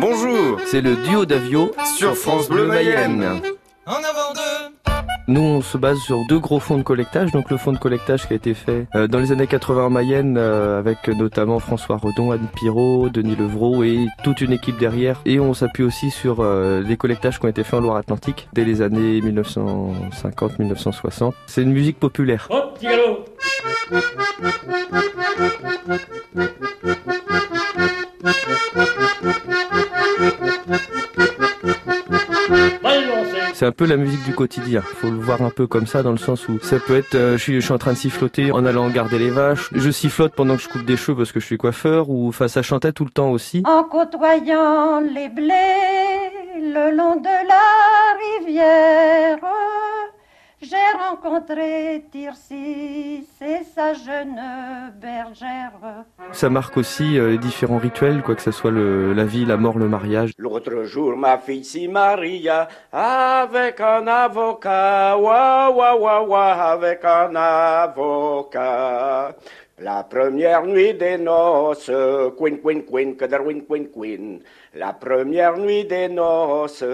Bonjour, c'est le duo d'Avio sur France Bleu Mayenne. En avant deux. Nous, on se base sur deux gros fonds de collectage. Donc le fonds de collectage qui a été fait euh, dans les années 80 en Mayenne, euh, avec notamment François Redon, Anne Pirot, Denis Levrault et toute une équipe derrière. Et on s'appuie aussi sur euh, les collectages qui ont été faits en Loire-Atlantique dès les années 1950-1960. C'est une musique populaire. Oh, petit galop c'est un peu la musique du quotidien. Faut le voir un peu comme ça dans le sens où ça peut être, euh, je, suis, en train de siffloter en allant garder les vaches. Je sifflote pendant que je coupe des cheveux parce que je suis coiffeur ou enfin ça chantait tout le temps aussi. En côtoyant les blés le long de la rivière. Rencontré Tircis et sa jeune bergère. Ça marque aussi euh, les différents rituels, quoi que ce soit le, la vie, la mort, le mariage. L'autre jour, ma fille s'y maria avec un avocat, wa wa wa wa, avec un avocat. La première nuit des noces, queen, queen, queen, que queen, queen, queen. La première nuit des noces,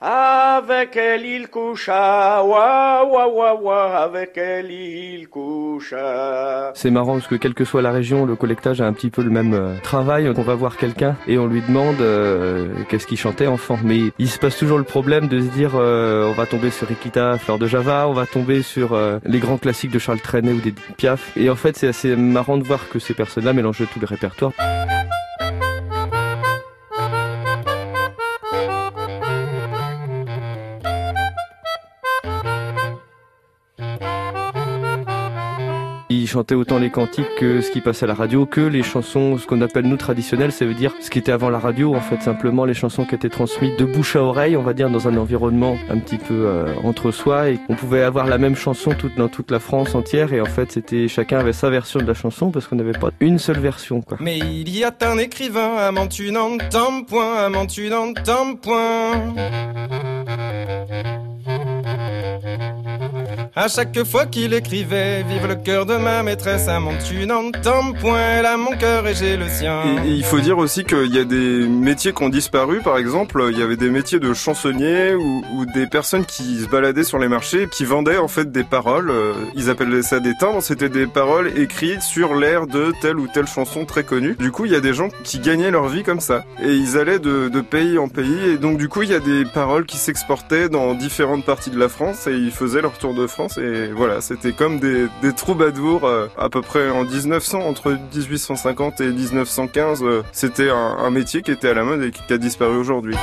avec elle il coucha, wa wa wa wa, avec elle il coucha. C'est marrant parce que quelle que soit la région, le collectage a un petit peu le même euh, travail. On va voir quelqu'un et on lui demande euh, qu'est-ce qu'il chantait enfant. Mais il se passe toujours le problème de se dire euh, on va tomber sur Rikita, Fleur de Java, on va tomber sur les grands classiques de Charles Trenet ou des Piaf. Et en fait c'est assez marrant de voir que ces personnes-là mélangent tout le répertoire. Il chantait autant les cantiques que ce qui passait à la radio, que les chansons, ce qu'on appelle nous traditionnelles, ça veut dire ce qui était avant la radio, en fait, simplement les chansons qui étaient transmises de bouche à oreille, on va dire, dans un environnement un petit peu euh, entre soi, et on pouvait avoir la même chanson toute, dans toute la France entière, et en fait, c'était chacun avait sa version de la chanson parce qu'on n'avait pas une seule version, quoi. Mais il y a un écrivain, à tu n'entends point, à tu point. À chaque fois qu'il écrivait, vive le cœur de ma maîtresse, à mon tu n'entends point, là mon cœur et j'ai le sien. Et, il faut dire aussi qu'il y a des métiers qui ont disparu, par exemple, il y avait des métiers de chansonniers ou, des personnes qui se baladaient sur les marchés, qui vendaient en fait des paroles, euh, ils appelaient ça des timbres, c'était des paroles écrites sur l'air de telle ou telle chanson très connue. Du coup, il y a des gens qui gagnaient leur vie comme ça, et ils allaient de pays en pays, et donc du coup, il y a des paroles qui s'exportaient dans différentes parties de la France, et ils faisaient leur tour de France et voilà, c'était comme des, troubadours euh, à peu près en 1900, entre 1850 et 1915. Euh, c'était un métier qui était à la mode et qui a disparu aujourd'hui.